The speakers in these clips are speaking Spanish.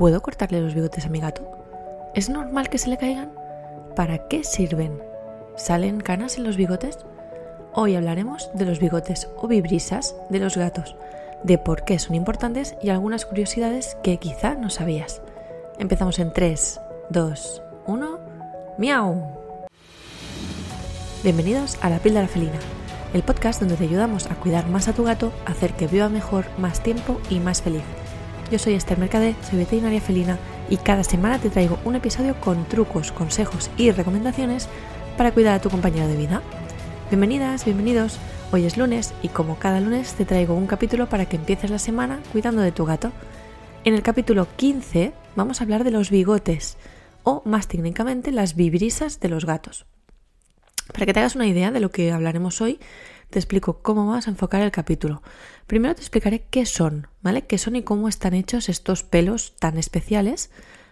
¿Puedo cortarle los bigotes a mi gato? ¿Es normal que se le caigan? ¿Para qué sirven? ¿Salen canas en los bigotes? Hoy hablaremos de los bigotes o vibrisas de los gatos, de por qué son importantes y algunas curiosidades que quizá no sabías. Empezamos en 3, 2, 1. ¡Miau! Bienvenidos a La Píldora Felina, el podcast donde te ayudamos a cuidar más a tu gato, hacer que viva mejor, más tiempo y más feliz. Yo soy Esther Mercade, soy veterinaria felina y cada semana te traigo un episodio con trucos, consejos y recomendaciones para cuidar a tu compañero de vida. Bienvenidas, bienvenidos. Hoy es lunes y como cada lunes te traigo un capítulo para que empieces la semana cuidando de tu gato. En el capítulo 15 vamos a hablar de los bigotes o más técnicamente las vibrisas de los gatos. Para que te hagas una idea de lo que hablaremos hoy, te explico cómo vamos a enfocar el capítulo. Primero te explicaré qué son, ¿vale? ¿Qué son y cómo están hechos estos pelos tan especiales?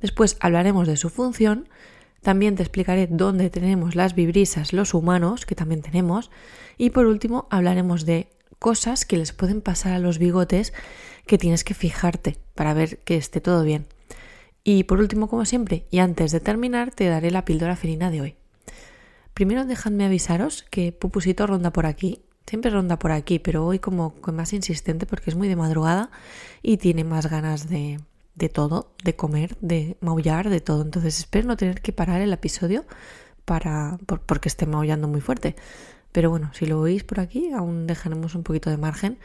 Después hablaremos de su función. También te explicaré dónde tenemos las vibrisas los humanos, que también tenemos. Y por último hablaremos de cosas que les pueden pasar a los bigotes que tienes que fijarte para ver que esté todo bien. Y por último, como siempre, y antes de terminar, te daré la píldora felina de hoy. Primero dejadme avisaros que Pupusito ronda por aquí. Siempre ronda por aquí, pero hoy como más insistente porque es muy de madrugada y tiene más ganas de, todo, de comer, de maullar, de todo. Entonces espero no tener que parar el episodio para porque esté maullando muy fuerte. Pero bueno, si lo oís por aquí, aún dejaremos un poquito de margen.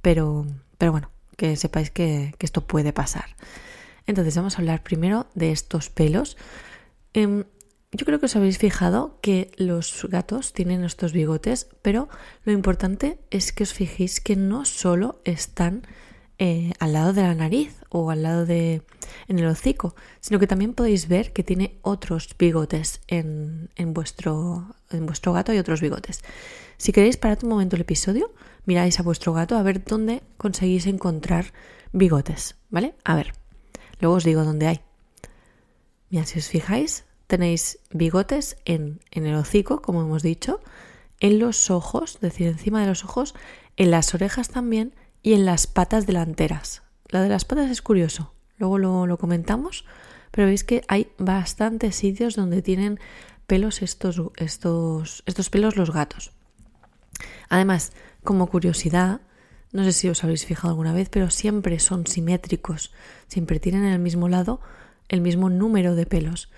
Pero, pero bueno, que sepáis que, que esto puede pasar. Entonces vamos a hablar primero de estos pelos. Em, yo creo que os habéis fijado que los gatos tienen estos bigotes, pero lo importante es que os fijéis que no solo están eh, al lado de la nariz o al lado de en el hocico, sino que también podéis ver que tiene otros bigotes en, en, vuestro, en vuestro gato y otros bigotes. Si queréis parad un momento el episodio, miráis a vuestro gato a ver dónde conseguís encontrar bigotes, ¿vale? A ver, luego os digo dónde hay. Mira, si os fijáis, tenéis bigotes en, en, el hocico, como hemos dicho, en los ojos, es decir, encima de los ojos, en las orejas también y en las patas delanteras. La de las patas es curioso, luego lo, lo comentamos, pero veis que hay bastantes sitios donde tienen pelos estos, estos, estos pelos los gatos. Además, como curiosidad, no sé si os habéis fijado alguna vez, pero siempre son simétricos, siempre tienen en el mismo lado el mismo número de pelos.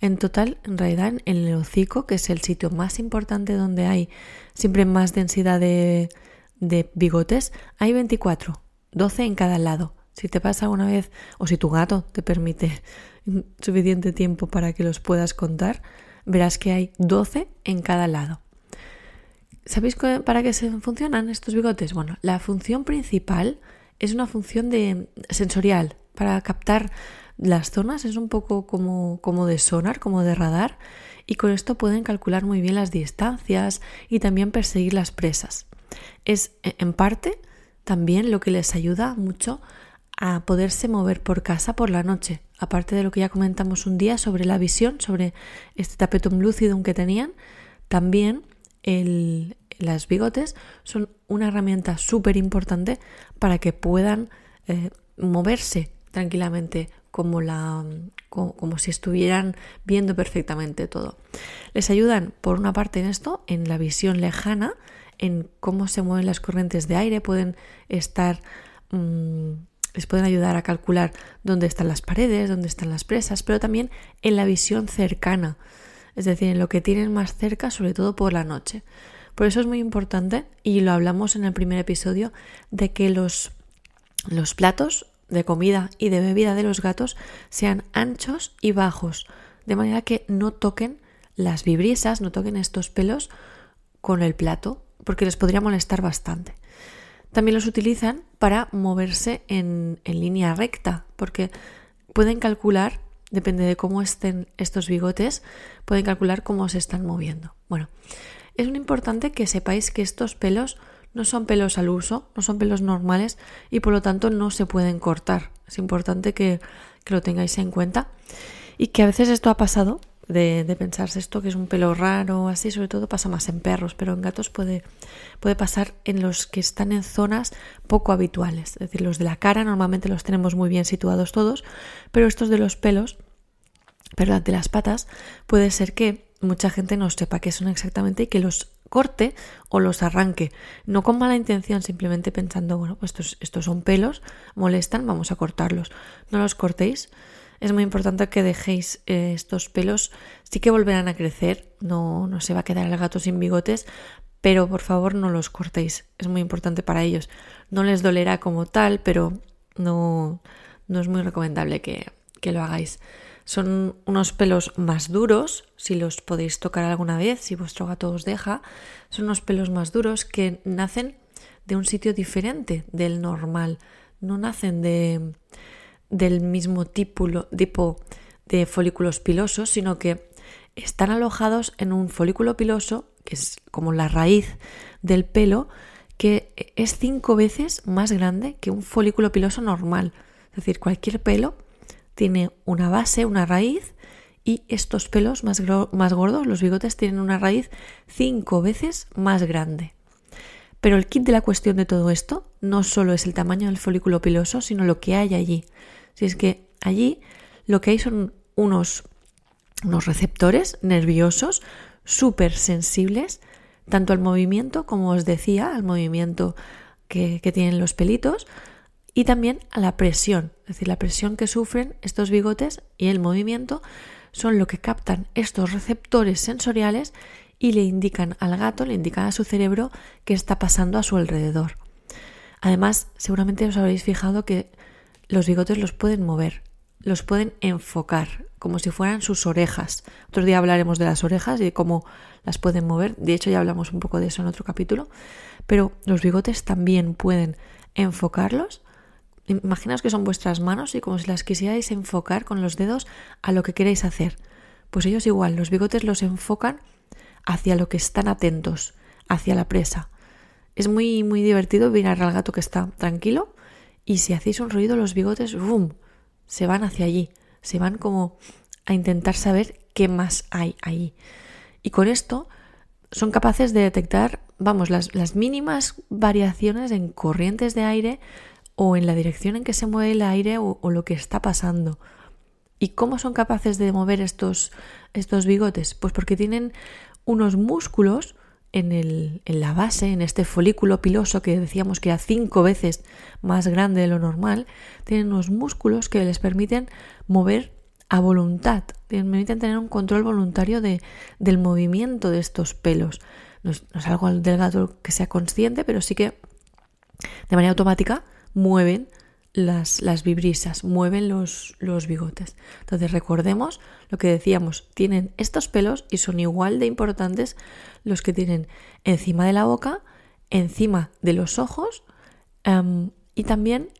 En total, en realidad, en el hocico, que es el sitio más importante donde hay siempre más densidad de, bigotes, hay 24, 12 en cada lado. Si te pasa alguna vez, o si tu gato te permite suficiente tiempo para que los puedas contar, verás que hay 12 en cada lado. ¿Sabéis para qué se funcionan estos bigotes? Bueno, la función principal es una función de sensorial, para captar las zonas es un poco como, como de sonar, como de radar, y con esto pueden calcular muy bien las distancias y también perseguir las presas. Es e, en parte también lo que les ayuda mucho a poderse mover por casa por la noche, aparte de lo que ya comentamos un día sobre la visión, sobre este tapetum lúcido que tenían, también el, las bigotes son una herramienta súper importante para que puedan eh, moverse tranquilamente como, la, como, si estuvieran viendo perfectamente todo. Les ayudan, por una parte, en esto, en la visión lejana, en cómo se mueven las corrientes de aire, pueden estar. Mm, les pueden ayudar a calcular dónde están las paredes, dónde están las presas, pero también en la visión cercana, es decir, en lo que tienen más cerca, sobre todo por la noche. Por eso es muy importante, y lo hablamos en el primer episodio, de que los, los platos de comida y de bebida de los gatos sean anchos y bajos, de manera que no toquen las vibrisas, no toquen estos pelos con el plato, porque les podría molestar bastante. También los utilizan para moverse en, en línea recta, porque pueden calcular, depende de cómo estén estos bigotes, pueden calcular cómo se están moviendo. Bueno, es muy importante que sepáis que estos pelos no son pelos al uso, no son pelos normales y por lo tanto no se pueden cortar. Es importante que, lo tengáis en cuenta y que a veces esto ha pasado de, pensarse esto que es un pelo raro, así, sobre todo pasa más en perros, pero en gatos puede, puede pasar en los que están en zonas poco habituales. Es decir, los de la cara normalmente los tenemos muy bien situados todos, pero estos de los pelos, perdón, de las patas, puede ser que mucha gente no sepa qué son exactamente y que los corte o los arranque, no con mala intención, simplemente pensando, bueno, pues estos, estos son pelos, molestan, vamos a cortarlos. No los cortéis. Es muy importante que dejéis eh, estos pelos, sí que volverán a crecer, no, no se va a quedar el gato sin bigotes, pero por favor no los cortéis, es muy importante para ellos. No les dolerá como tal, pero no, no es muy recomendable que, que lo hagáis. Son unos pelos más duros, si los podéis tocar alguna vez, si vuestro gato os deja. Son unos pelos más duros que nacen de un sitio diferente del normal. No nacen de, del mismo tipo, tipo de folículos pilosos, sino que están alojados en un folículo piloso, que es como la raíz del pelo, que es cinco veces más grande que un folículo piloso normal. Es decir, cualquier pelo tiene una base, una raíz, y estos pelos más, más gordos, los bigotes, tienen una raíz cinco veces más grande. Pero el kit de la cuestión de todo esto no solo es el tamaño del folículo piloso, sino lo que hay allí. Si es que allí lo que hay son unos, unos receptores nerviosos súper sensibles, tanto al movimiento, como os decía, al movimiento que, que tienen los pelitos, y también a la presión, es decir, la presión que sufren estos bigotes y el movimiento son lo que captan estos receptores sensoriales y le indican al gato, le indican a su cerebro qué está pasando a su alrededor. Además, seguramente os habréis fijado que los bigotes los pueden mover, los pueden enfocar, como si fueran sus orejas. Otro día hablaremos de las orejas y de cómo las pueden mover. De hecho, ya hablamos un poco de eso en otro capítulo. Pero los bigotes también pueden enfocarlos Imaginaos que son vuestras manos y como si las quisierais enfocar con los dedos a lo que queréis hacer. Pues ellos igual, los bigotes los enfocan hacia lo que están atentos, hacia la presa. Es muy, muy divertido mirar al gato que está tranquilo y si hacéis un ruido los bigotes, ¡bum!, se van hacia allí, se van como a intentar saber qué más hay ahí. Y con esto son capaces de detectar, vamos, las, las mínimas variaciones en corrientes de aire o en la dirección en que se mueve el aire o, lo que está pasando. ¿Y cómo son capaces de mover estos, estos bigotes? Pues porque tienen unos músculos en, el, en, la base, en este folículo piloso que decíamos que era cinco veces más grande de lo normal, tienen unos músculos que les permiten mover a voluntad, permiten tener un control voluntario de, del movimiento de estos pelos. No es, no es algo del gato que sea consciente, pero sí que de manera automática mueven las, las vibrisas, mueven los, los bigotes. Entonces recordemos lo que decíamos, tienen estos pelos y son igual de importantes los que tienen encima de la boca, encima de los ojos em, y también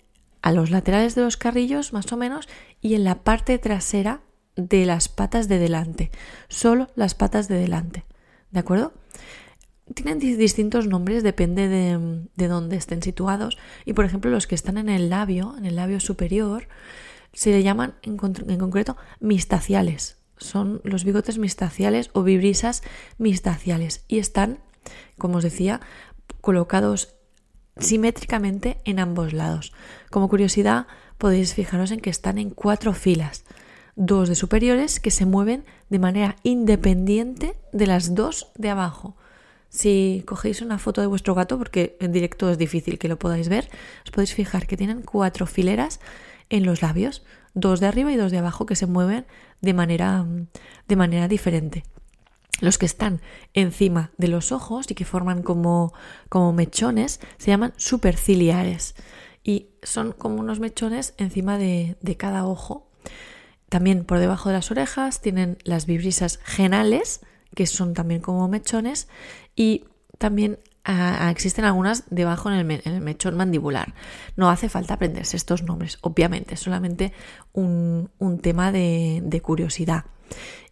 a los laterales de los carrillos más o menos y en la parte trasera de las patas de delante, solo las patas de delante. ¿De acuerdo? Tienen distintos nombres, depende de, de, dónde estén situados. Y por ejemplo, los que están en el labio, en el labio superior, se le llaman en, concreto mistaciales. Son los bigotes mistaciales o vibrisas mistaciales. Y están, como os decía, colocados simétricamente en ambos lados. Como curiosidad, podéis fijaros en que están en cuatro filas. Dos de superiores que se mueven de manera independiente de las dos de abajo. Si cogéis una foto de vuestro gato, porque en directo es difícil que lo podáis ver, os podéis fijar que tienen cuatro fileras en los labios, dos de arriba y dos de abajo que se mueven de manera, de manera diferente. Los que están encima de los ojos y que forman como, como mechones se llaman superciliares y son como unos mechones encima de, de cada ojo. También por debajo de las orejas tienen las vibrisas genales, que son también como mechones, y también ah, ah, existen algunas debajo en el, mechón mandibular. No hace falta aprenderse estos nombres, obviamente, es solamente un, tema de, de, curiosidad.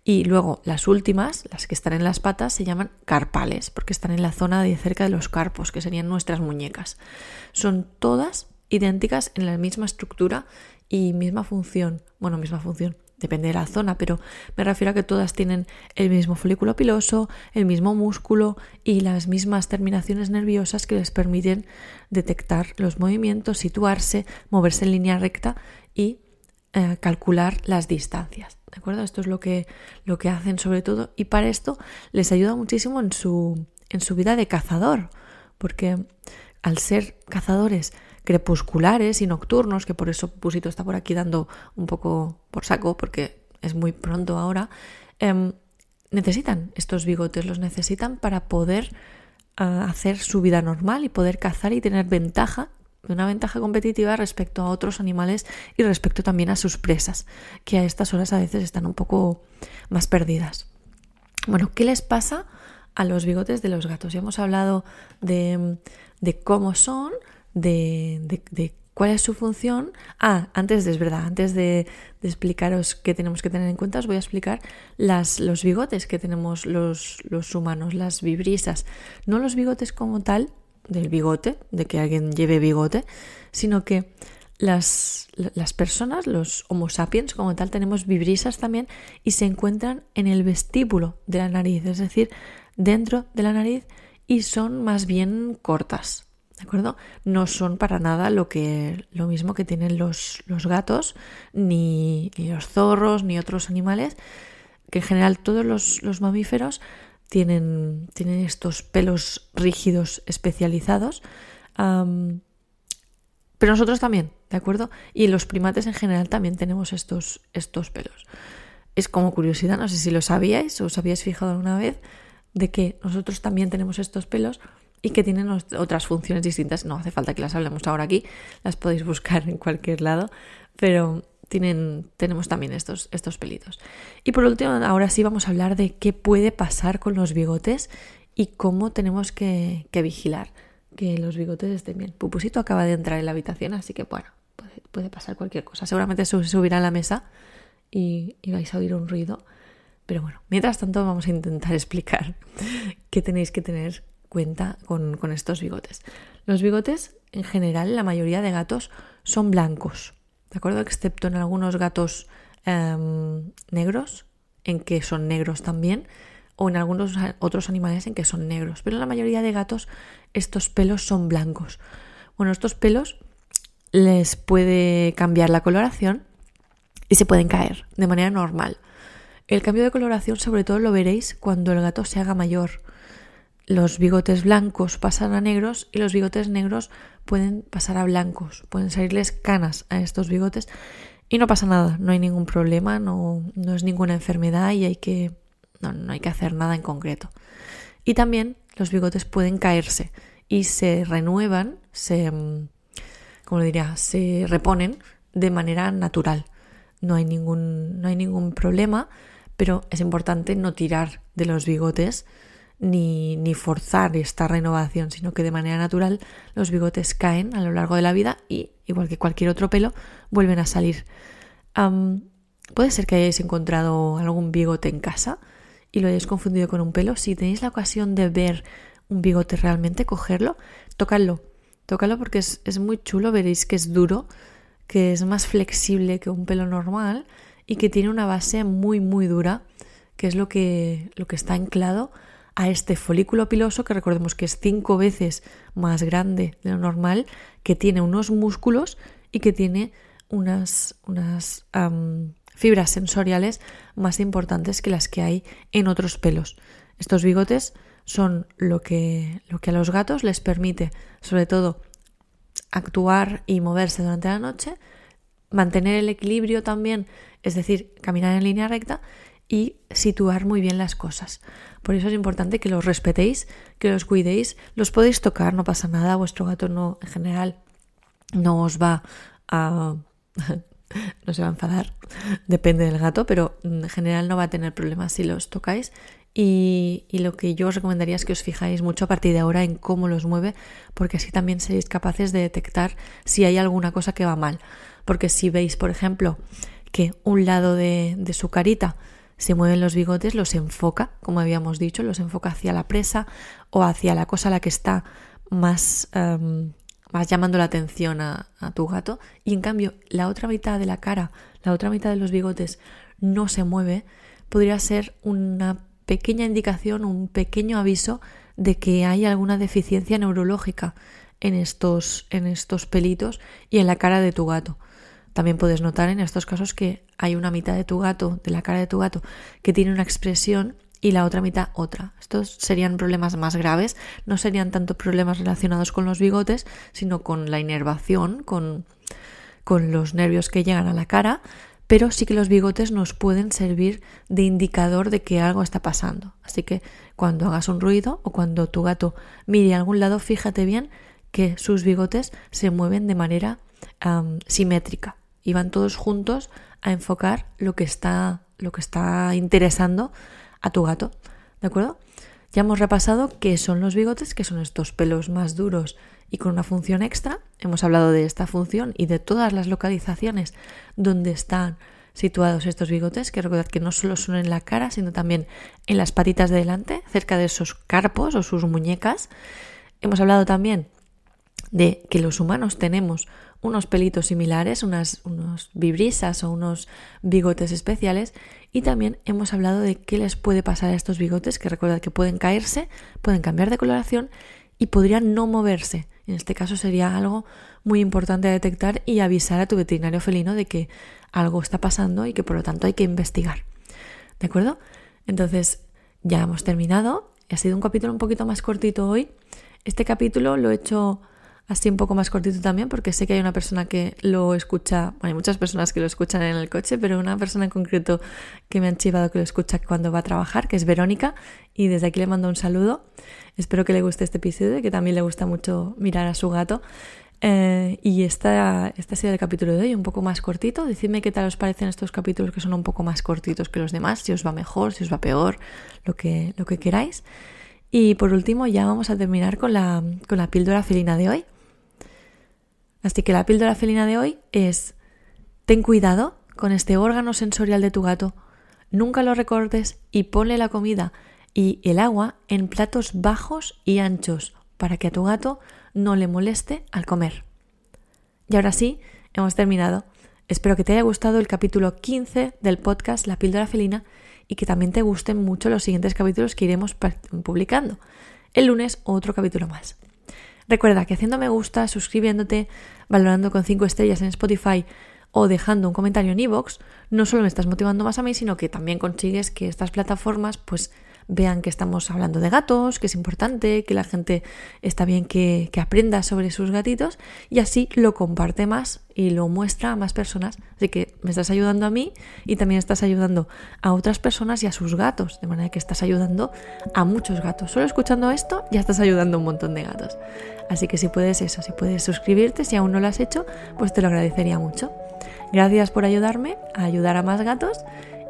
Y luego las últimas, las que están en las patas, se llaman carpales, porque están en la zona de cerca de los carpos, que serían nuestras muñecas. Son todas idénticas en la misma estructura y misma función, bueno, misma función, depende de la zona, pero me refiero a que todas tienen el mismo folículo piloso, el mismo músculo y las mismas terminaciones nerviosas que les permiten detectar los movimientos, situarse, moverse en línea recta y eh, calcular las distancias. ¿De acuerdo? Esto es lo que, lo que hacen sobre todo y para esto les ayuda muchísimo en su, en su vida de cazador, porque al ser cazadores crepusculares y nocturnos, que por eso Pusito está por aquí dando un poco por saco, porque es muy pronto ahora, em, necesitan estos bigotes, los necesitan para poder ah, hacer su vida normal y poder cazar y tener ventaja, una ventaja competitiva respecto a otros animales y respecto también a sus presas, que a estas horas a veces están un poco más perdidas. Bueno, ¿qué les pasa a los bigotes de los gatos? Ya hemos hablado de, de cómo son, de, cuál es su función. Ah, antes de, es verdad, antes de, explicaros qué tenemos que tener en cuenta, os voy a explicar las, los bigotes que tenemos los, los humanos, las vibrisas. No los bigotes como tal, del bigote, de que alguien lleve bigote, sino que las, las, personas, los Homo sapiens como tal, tenemos vibrisas también y se encuentran en el vestíbulo de la nariz, es decir, dentro de la nariz y son más bien cortas. ¿De acuerdo? No son para nada lo que lo mismo que tienen los, los gatos, ni, los zorros, ni otros animales, que en general todos los, mamíferos tienen, tienen, estos pelos rígidos especializados. pero nosotros también, ¿de acuerdo? Y los primates en general también tenemos estos, estos pelos. Es como curiosidad, no sé si lo sabíais o os habíais fijado alguna vez, de que nosotros también tenemos estos pelos y que tienen otras funciones distintas. No hace falta que las hablemos ahora aquí, las podéis buscar en cualquier lado, pero tienen, tenemos también estos, estos pelitos. Y por último, ahora sí vamos a hablar de qué puede pasar con los bigotes y cómo tenemos que, vigilar que los bigotes estén bien. Pupusito acaba de entrar en la habitación, así que bueno, puede, pasar cualquier cosa. Seguramente se subirá a la mesa y vais a oír un ruido. Pero bueno, mientras tanto vamos a intentar explicar qué tenéis que tener cuenta con, estos bigotes. Los bigotes, en general, la mayoría de gatos son blancos, ¿de acuerdo? Excepto en algunos gatos em, negros, en que son negros también, o en algunos otros animales en que son negros. Pero la mayoría de gatos estos pelos son blancos. Bueno, estos pelos les puede cambiar la coloración y se pueden caer de manera normal. El cambio de coloración sobre todo lo veréis cuando el gato se haga mayor los bigotes blancos pasan a negros y los bigotes negros pueden pasar a blancos, pueden salirles canas a estos bigotes y no pasa nada, no hay ningún problema, no, no es ninguna enfermedad y hay que, no, no hay que hacer nada en concreto. Y también los bigotes pueden caerse y se renuevan, se, como diría, se reponen de manera natural. No hay ningún, no hay ningún problema, pero es importante no tirar de los bigotes ni, forzar esta renovación, sino que de manera natural los bigotes caen a lo largo de la vida y, igual que cualquier otro pelo, vuelven a salir. puede ser que hayáis encontrado algún bigote en casa y lo hayáis confundido con un pelo. Si tenéis la ocasión de ver un bigote realmente, cogerlo, tocadlo. Tócalo porque es, es muy chulo, veréis que es duro, que es más flexible que un pelo normal y que tiene una base muy muy dura, que es lo que, lo que está anclado a este folículo piloso, que recordemos que es cinco veces más grande de lo normal, que tiene unos músculos y que tiene unas, unas fibras sensoriales más importantes que las que hay en otros pelos. Estos bigotes son lo que, lo que a los gatos les permite, sobre todo, actuar y moverse durante la noche, mantener el equilibrio también, es decir, caminar en línea recta y situar muy bien las cosas. Por eso es importante que los respetéis, que los cuidéis, los podéis tocar, no pasa nada, vuestro gato no, en general, no os va a... no se va a enfadar, depende del gato, pero en general no va a tener problemas si los tocáis. Y, lo que yo os recomendaría es que os fijáis mucho a partir de ahora en cómo los mueve, porque así también seréis capaces de detectar si hay alguna cosa que va mal. Porque si veis, por ejemplo, que un lado de su carita se mueven los bigotes, los enfoca, como habíamos dicho, los enfoca hacia la presa o hacia la cosa a la que está más, em, vas llamando la atención a, a tu gato y en cambio la otra mitad de la cara, la otra mitad de los bigotes no se mueve, podría ser una pequeña indicación, un pequeño aviso de que hay alguna deficiencia neurológica en estos, en estos pelitos y en la cara de tu gato. También puedes notar en estos casos que hay una mitad de tu gato, de la cara de tu gato, que tiene una expresión y la otra mitad otra. Estos serían problemas más graves, no serían tanto problemas relacionados con los bigotes, sino con la inervación, con, con los nervios que llegan a la cara, pero sí que los bigotes nos pueden servir de indicador de que algo está pasando. Así que cuando hagas un ruido o cuando tu gato mire a algún lado, fíjate bien que sus bigotes se mueven de manera simétrica y van todos juntos a enfocar lo que está, lo que está interesando a tu gato. ¿De acuerdo? Ya hemos repasado qué son los bigotes, que son estos pelos más duros y con una función extra. Hemos hablado de esta función y de todas las localizaciones donde están situados estos bigotes, que recordad que no solo son en la cara, sino también en las patitas de delante, cerca de esos carpos o sus muñecas. Hemos hablado también de que los humanos tenemos unos pelitos similares, unas unos vibrisas o unos bigotes especiales y también hemos hablado de qué les puede pasar a estos bigotes, que recordad que pueden caerse, pueden cambiar de coloración y podrían no moverse. En este caso sería algo muy importante a detectar y avisar a tu veterinario felino de que algo está pasando y que por lo tanto hay que investigar. ¿De acuerdo? Entonces ya hemos terminado. Ha sido un capítulo un poquito más cortito hoy. Este capítulo lo he hecho así un poco más cortito también, porque sé que hay una persona que lo escucha, bueno, hay muchas personas que lo escuchan en el coche, pero una persona en concreto que me han chivado que lo escucha cuando va a trabajar, que es Verónica, y desde aquí le mando un saludo. Espero que le guste este episodio, que también le gusta mucho mirar a su gato. Eh, y esta, este ha sido el capítulo de hoy, un poco más cortito. Decidme qué tal os parecen estos capítulos que son un poco más cortitos que los demás, si os va mejor, si os va peor, lo que, lo que queráis. Y por último, ya vamos a terminar con la, con la píldora felina de hoy. Así que la píldora felina de hoy es, ten cuidado con este órgano sensorial de tu gato, nunca lo recortes y ponle la comida y el agua en platos bajos y anchos para que a tu gato no le moleste al comer. Y ahora sí, hemos terminado. Espero que te haya gustado el capítulo 15 del podcast La píldora felina y que también te gusten mucho los siguientes capítulos que iremos publicando. El lunes otro capítulo más. Recuerda que haciendo me gusta, suscribiéndote, valorando con 5 estrellas en Spotify o dejando un comentario en iVoox, no solo me estás motivando más a mí, sino que también consigues que estas plataformas pues vean que estamos hablando de gatos, que es importante, que la gente está bien que, aprenda sobre sus gatitos y así lo comparte más y lo muestra a más personas. Así que me estás ayudando a mí y también estás ayudando a otras personas y a sus gatos, de manera que estás ayudando a muchos gatos. Solo escuchando esto ya estás ayudando a un montón de gatos. Así que si puedes eso, si puedes suscribirte, si aún no lo has hecho, pues te lo agradecería mucho. Gracias por ayudarme a ayudar a más gatos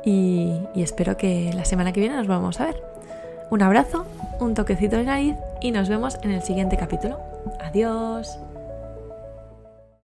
y, espero que la semana que viene nos vamos a ver. Un abrazo, un toquecito de nariz y nos vemos en el siguiente capítulo. Adiós.